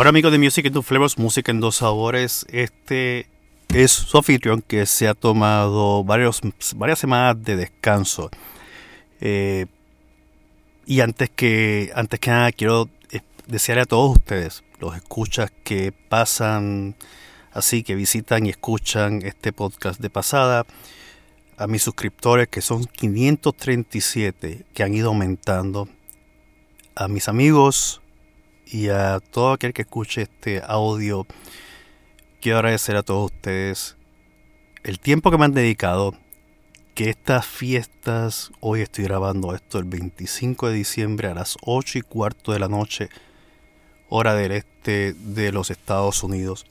Bueno amigos de Music in Two Flavors, música en dos sabores, este es su anfitrión que se ha tomado varios, varias semanas de descanso. Eh, y antes que, antes que nada quiero eh, desearle a todos ustedes, los escuchas que pasan así, que visitan y escuchan este podcast de pasada, a mis suscriptores que son 537 que han ido aumentando, a mis amigos, y a todo aquel que escuche este audio, quiero agradecer a todos ustedes el tiempo que me han dedicado, que estas fiestas, hoy estoy grabando esto el 25 de diciembre a las 8 y cuarto de la noche, hora del este de los Estados Unidos.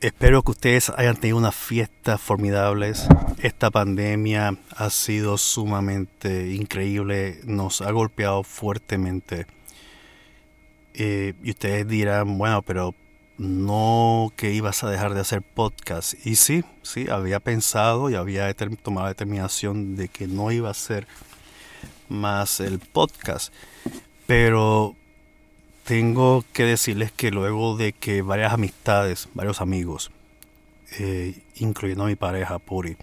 Espero que ustedes hayan tenido unas fiestas formidables. Esta pandemia ha sido sumamente increíble, nos ha golpeado fuertemente eh, y ustedes dirán, bueno, pero no que ibas a dejar de hacer podcast. Y sí, sí, había pensado y había tomado la determinación de que no iba a hacer más el podcast. Pero tengo que decirles que luego de que varias amistades, varios amigos, eh, incluyendo a mi pareja Puri,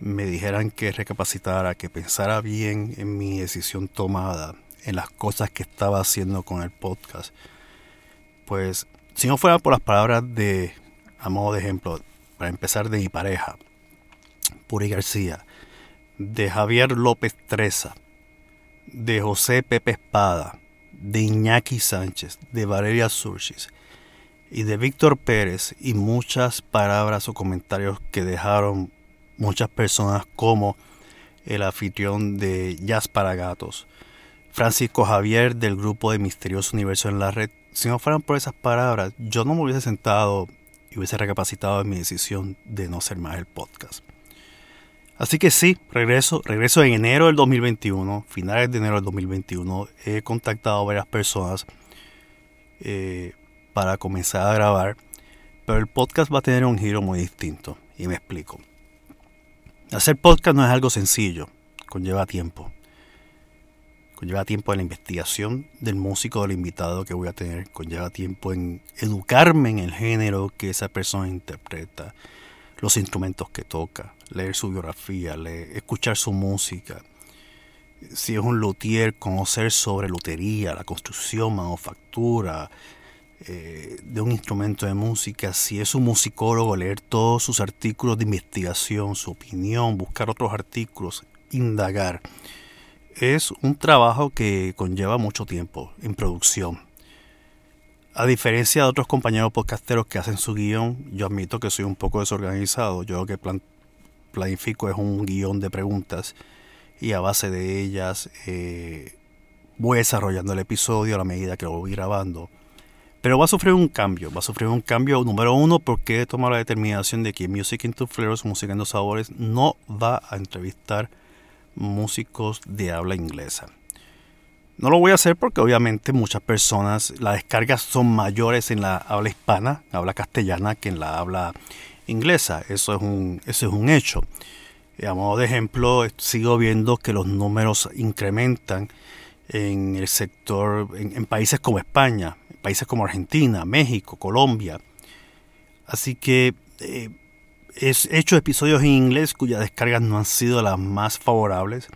me dijeran que recapacitara, que pensara bien en mi decisión tomada en las cosas que estaba haciendo con el podcast. Pues si no fuera por las palabras de, a modo de ejemplo, para empezar de mi pareja, Puri García, de Javier López Treza, de José Pepe Espada, de Iñaki Sánchez, de Valeria Surchis y de Víctor Pérez y muchas palabras o comentarios que dejaron muchas personas como el anfitrión de Jazz para Gatos, Francisco Javier del grupo de Misterioso Universo en la Red. Si no fueran por esas palabras, yo no me hubiese sentado y hubiese recapacitado en mi decisión de no ser más el podcast. Así que sí, regreso, regreso en enero del 2021, finales de enero del 2021. He contactado a varias personas eh, para comenzar a grabar, pero el podcast va a tener un giro muy distinto y me explico. Hacer podcast no es algo sencillo, conlleva tiempo conlleva tiempo en la investigación del músico, del invitado que voy a tener, conlleva tiempo en educarme en el género que esa persona interpreta, los instrumentos que toca, leer su biografía, escuchar su música. Si es un luthier, conocer sobre lutería, la construcción, manufactura eh, de un instrumento de música. Si es un musicólogo, leer todos sus artículos de investigación, su opinión, buscar otros artículos, indagar es un trabajo que conlleva mucho tiempo en producción. A diferencia de otros compañeros podcasteros que hacen su guion, yo admito que soy un poco desorganizado. Yo lo que planifico es un guion de preguntas y a base de ellas eh, voy desarrollando el episodio a la medida que lo voy grabando. Pero va a sufrir un cambio, va a sufrir un cambio número uno porque he tomado la determinación de que Music into Flavors, Música en dos Sabores, no va a entrevistar músicos de habla inglesa. No lo voy a hacer porque obviamente muchas personas, las descargas son mayores en la habla hispana, habla castellana, que en la habla inglesa. Eso es un, eso es un hecho. A modo de ejemplo, sigo viendo que los números incrementan en el sector, en, países como España, países como Argentina, México, Colombia. Así que eh, He hecho episodios en inglés cuyas descargas no han sido las más favorables,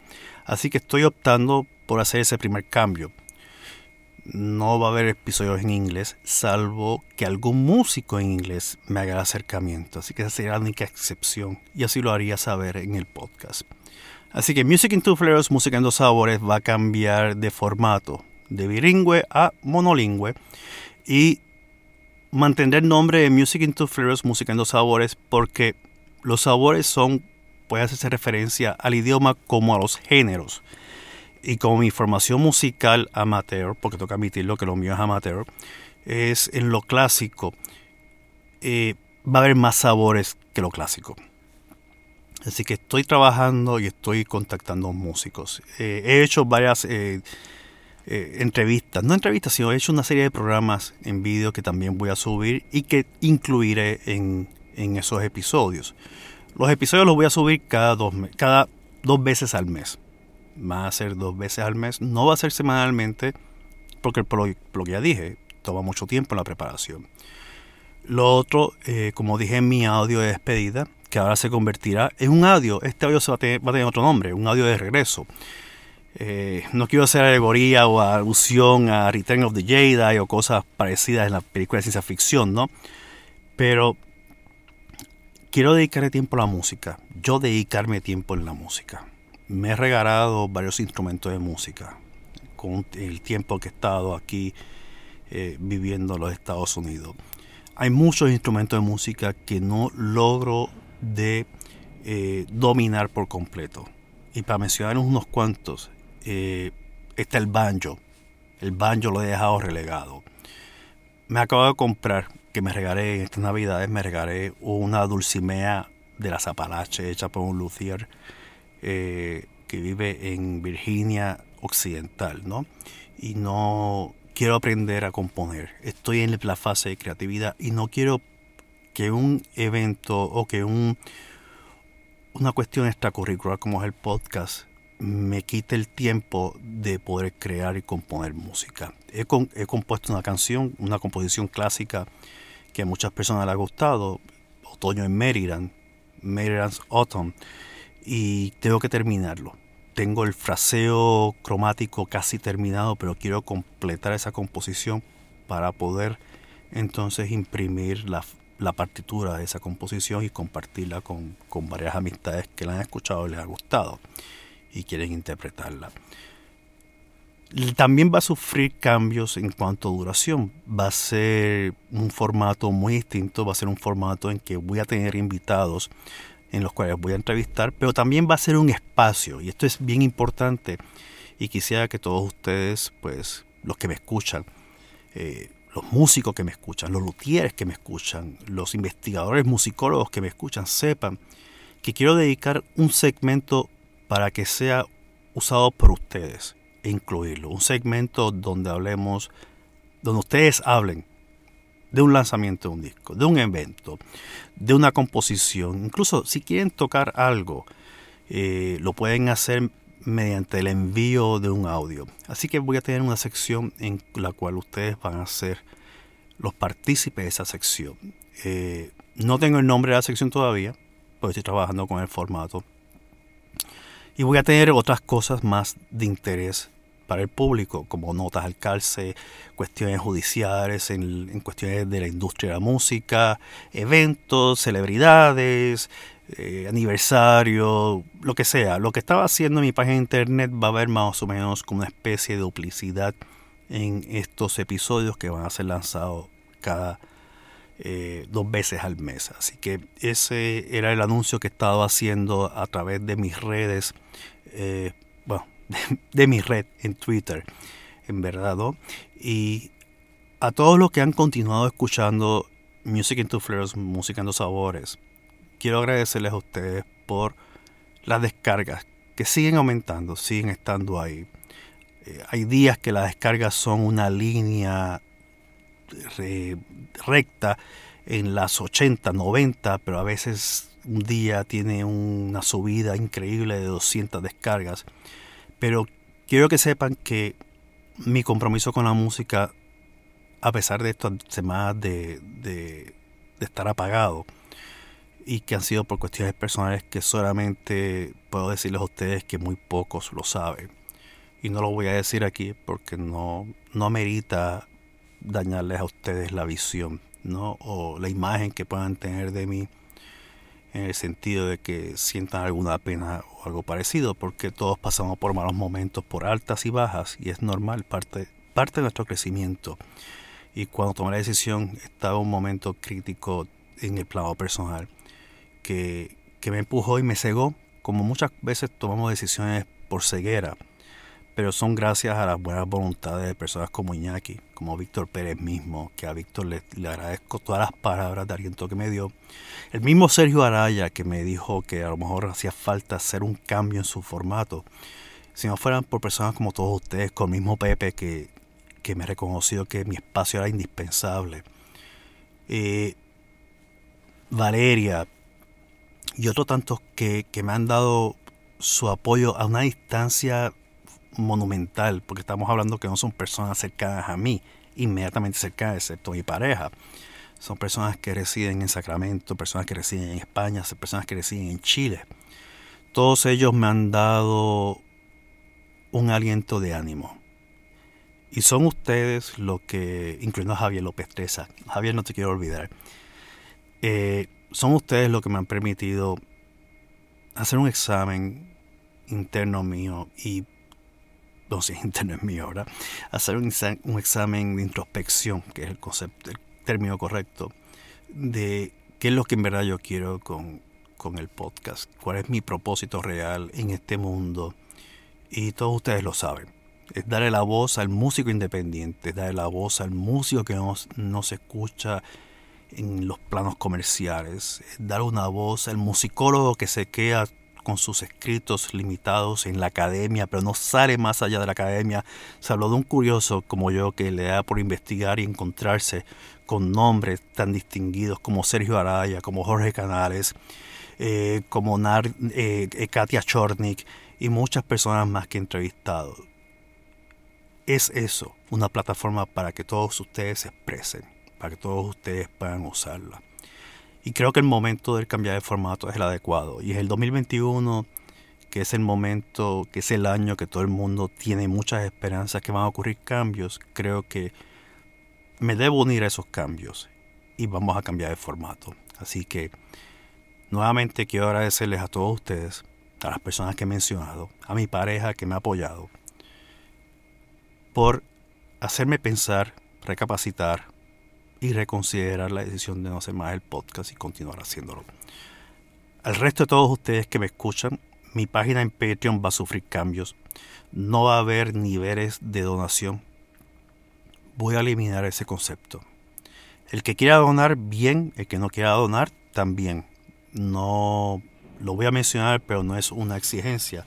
así que estoy optando por hacer ese primer cambio. No va a haber episodios en inglés, salvo que algún músico en inglés me haga el acercamiento, así que esa sería la única excepción, y así lo haría saber en el podcast. Así que Music in Two Flavors, Música en dos sabores, va a cambiar de formato, de bilingüe a monolingüe, y mantendré el nombre de Music into Flavors, música en dos sabores, porque los sabores son, puede hacerse referencia al idioma como a los géneros. Y como mi formación musical amateur, porque toca admitirlo que lo mío es amateur, es en lo clásico, eh, va a haber más sabores que lo clásico. Así que estoy trabajando y estoy contactando músicos. Eh, he hecho varias eh, eh, entrevistas, no entrevistas, sino he hecho una serie de programas en vídeo que también voy a subir y que incluiré en, esos episodios. Los episodios los voy a subir cada dos, cada dos veces al mes. Va a ser dos veces al mes, no va a ser semanalmente, porque por lo, que ya dije, toma mucho tiempo en la preparación. Lo otro, eh, como dije en mi audio de despedida, que ahora se convertirá en un audio, este audio se va, a tener, otro nombre, un audio de regreso. Eh, no quiero hacer alegoría o alusión a Return of the Jedi o cosas parecidas en la película de ciencia ficción, ¿no? Pero quiero dedicarle tiempo a la música. Yo dedicarme tiempo en la música. Me he regalado varios instrumentos de música con el tiempo que he estado aquí eh, viviendo en los Estados Unidos. Hay muchos instrumentos de música que no logro eh, dominar por completo. Y para mencionar unos cuantos, eh, está el banjo. El banjo lo he dejado relegado. Me acabo de comprar, que me regalé en estas navidades, me regalé una dulcimea de las Apalaches hecha por un luthier eh, que vive en Virginia Occidental, ¿no? Y no quiero aprender a componer. Estoy en la fase de creatividad y no quiero que un evento o que un, una cuestión extracurricular como es el podcast me quite el tiempo de poder crear y componer música. He, compuesto una canción, una composición clásica que a muchas personas le ha gustado, Otoño en Maryland, Maryland's Autumn, y tengo que terminarlo. Tengo el fraseo cromático casi terminado, pero quiero completar esa composición para poder entonces imprimir la, la partitura de esa composición y compartirla con, con varias amistades que la han escuchado y les ha gustado y quieren interpretarla. También va a sufrir cambios en cuanto a duración. Va a ser un formato muy distinto, va a ser un formato en que voy a tener invitados en los cuales voy a entrevistar, pero también va a ser un espacio, y esto es bien importante, y quisiera que todos ustedes, pues los que me escuchan, eh, los músicos que me escuchan, los luthieres que me escuchan, los investigadores musicólogos que me escuchan, sepan que quiero dedicar un segmento para que sea usado por ustedes e incluirlo. Un segmento donde hablemos, donde ustedes hablen de un lanzamiento de un disco, de un evento, de una composición. Incluso si quieren tocar algo, eh, lo pueden hacer mediante el envío de un audio. Así que voy a tener una sección en la cual ustedes van a ser los partícipes de esa sección. Eh, no tengo el nombre de la sección todavía, porque estoy trabajando con el formato. Y voy a tener otras cosas más de interés para el público, como notas al calce, cuestiones judiciales, en, cuestiones de la industria de la música, eventos, celebridades, eh, aniversario, lo que sea. Lo que estaba haciendo en mi página de internet va a haber más o menos como una especie de duplicidad en estos episodios que van a ser lanzados cada eh, dos veces al mes. Así que ese era el anuncio que he estado haciendo a través de mis redes, eh, bueno, de, mi red en Twitter, en verdad. Y a todos los que han continuado escuchando Music into Flares, Música en Sabores, quiero agradecerles a ustedes por las descargas que siguen aumentando, siguen estando ahí. Eh, hay días que las descargas son una línea recta en las 80, 90, pero a veces un día tiene una subida increíble de 200 descargas. Pero quiero que sepan que mi compromiso con la música, a pesar de estas semanas de, de, de estar apagado, y que han sido por cuestiones personales que solamente puedo decirles a ustedes que muy pocos lo saben. Y no lo voy a decir aquí porque no, no amerita dañarles a ustedes la visión, ¿no? O la imagen que puedan tener de mí en el sentido de que sientan alguna pena o algo parecido, porque todos pasamos por malos momentos, por altas y bajas, y es normal, parte, parte de nuestro crecimiento. Y cuando tomé la decisión, estaba un momento crítico en el plano personal, que, que me empujó y me cegó, como muchas veces tomamos decisiones por ceguera pero son gracias a las buenas voluntades de personas como Iñaki, como Víctor Pérez mismo, que a Víctor le, agradezco todas las palabras de aliento que me dio. El mismo Sergio Araya, que me dijo que a lo mejor hacía falta hacer un cambio en su formato. Si no fueran por personas como todos ustedes, con el mismo Pepe, que, que me ha reconocido que mi espacio era indispensable. Eh, Valeria y otros tantos que, que me han dado su apoyo a una distancia monumental, porque estamos hablando que no son personas cercanas a mí, inmediatamente cercana, excepto mi pareja. Son personas que residen en Sacramento, personas que residen en España, personas que residen en Chile. Todos ellos me han dado un aliento de ánimo. Y son ustedes los que, incluyendo a Javier López Treza, Javier no te quiero olvidar, eh, son ustedes los que me han permitido hacer un examen interno mío y no sé, interno es mío, ¿verdad? Hacer un, un, examen de introspección, que es el concepto, el término correcto, de qué es lo que en verdad yo quiero con, con el podcast, cuál es mi propósito real en este mundo. Y todos ustedes lo saben. Es darle la voz al músico independiente, darle la voz al músico que no, no se escucha en los planos comerciales, es dar una voz al musicólogo que se queda con sus escritos limitados en la academia, pero no sale más allá de la academia. Se habló de un curioso como yo que le da por investigar y encontrarse con nombres tan distinguidos como Sergio Araya, como Jorge Canales, eh, como eh, eh, Katia Chornik y muchas personas más que he entrevistado. Es eso, una plataforma para que todos ustedes se expresen, para que todos ustedes puedan usarla. Y creo que el momento del cambiar de formato es el adecuado. Y es el 2021, que es el momento, que es el año que todo el mundo tiene muchas esperanzas que van a ocurrir cambios. Creo que me debo unir a esos cambios y vamos a cambiar de formato. Así que nuevamente quiero agradecerles a todos ustedes, a las personas que he mencionado, a mi pareja que me ha apoyado, por hacerme pensar, recapacitar, y reconsiderar la decisión de no hacer más el podcast y continuar haciéndolo. Al resto de todos ustedes que me escuchan, mi página en Patreon va a sufrir cambios. No va a haber niveles de donación. Voy a eliminar ese concepto. El que quiera donar, bien. El que no quiera donar, también. No lo voy a mencionar, pero no es una exigencia.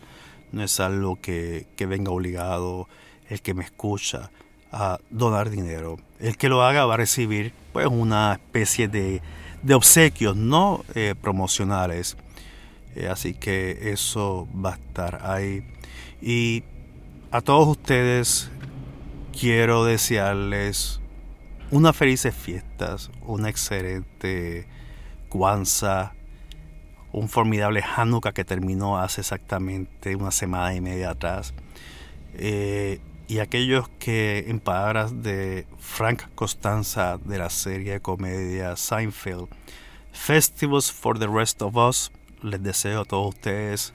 No es algo que, que venga obligado el que me escucha a donar dinero. El que lo haga va a recibir pues una especie de, de obsequios no eh, promocionales. Eh, así que eso va a estar ahí. Y a todos ustedes quiero desearles unas felices fiestas, una excelente Kwanzaa, un formidable Hanukkah que terminó hace exactamente una semana y media atrás. Eh, y aquellos que, en palabras de Frank Costanza de la serie de comedia Seinfeld, Festivals for the Rest of Us, les deseo a todos ustedes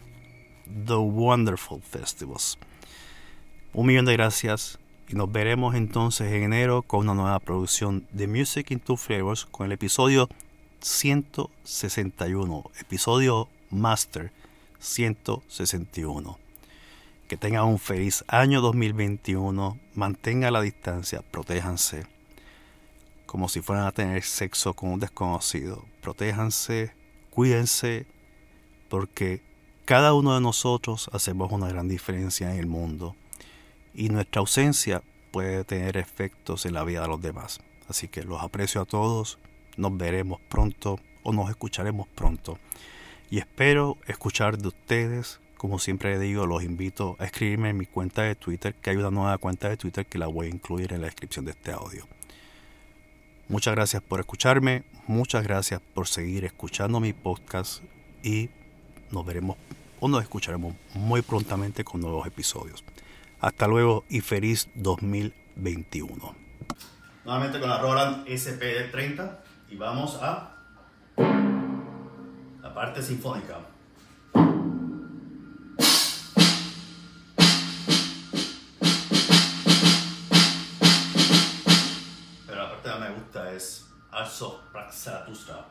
The Wonderful Festivals. Un millón de gracias y nos veremos entonces en enero con una nueva producción de Music in Two Flavors con el episodio 161, episodio Master 161. Que tengan un feliz año 2021. Mantengan la distancia. Protéjanse. Como si fueran a tener sexo con un desconocido. Protéjanse. Cuídense. Porque cada uno de nosotros hacemos una gran diferencia en el mundo. Y nuestra ausencia puede tener efectos en la vida de los demás. Así que los aprecio a todos. Nos veremos pronto o nos escucharemos pronto. Y espero escuchar de ustedes como siempre digo, los invito a escribirme en mi cuenta de Twitter, que hay una nueva cuenta de Twitter que la voy a incluir en la descripción de este audio. Muchas gracias por escucharme, muchas gracias por seguir escuchando mi podcast y nos veremos o nos escucharemos muy prontamente con nuevos episodios. Hasta luego y feliz 2021. Nuevamente con la Roland SPD30 y vamos a la parte sinfónica. Zarathustra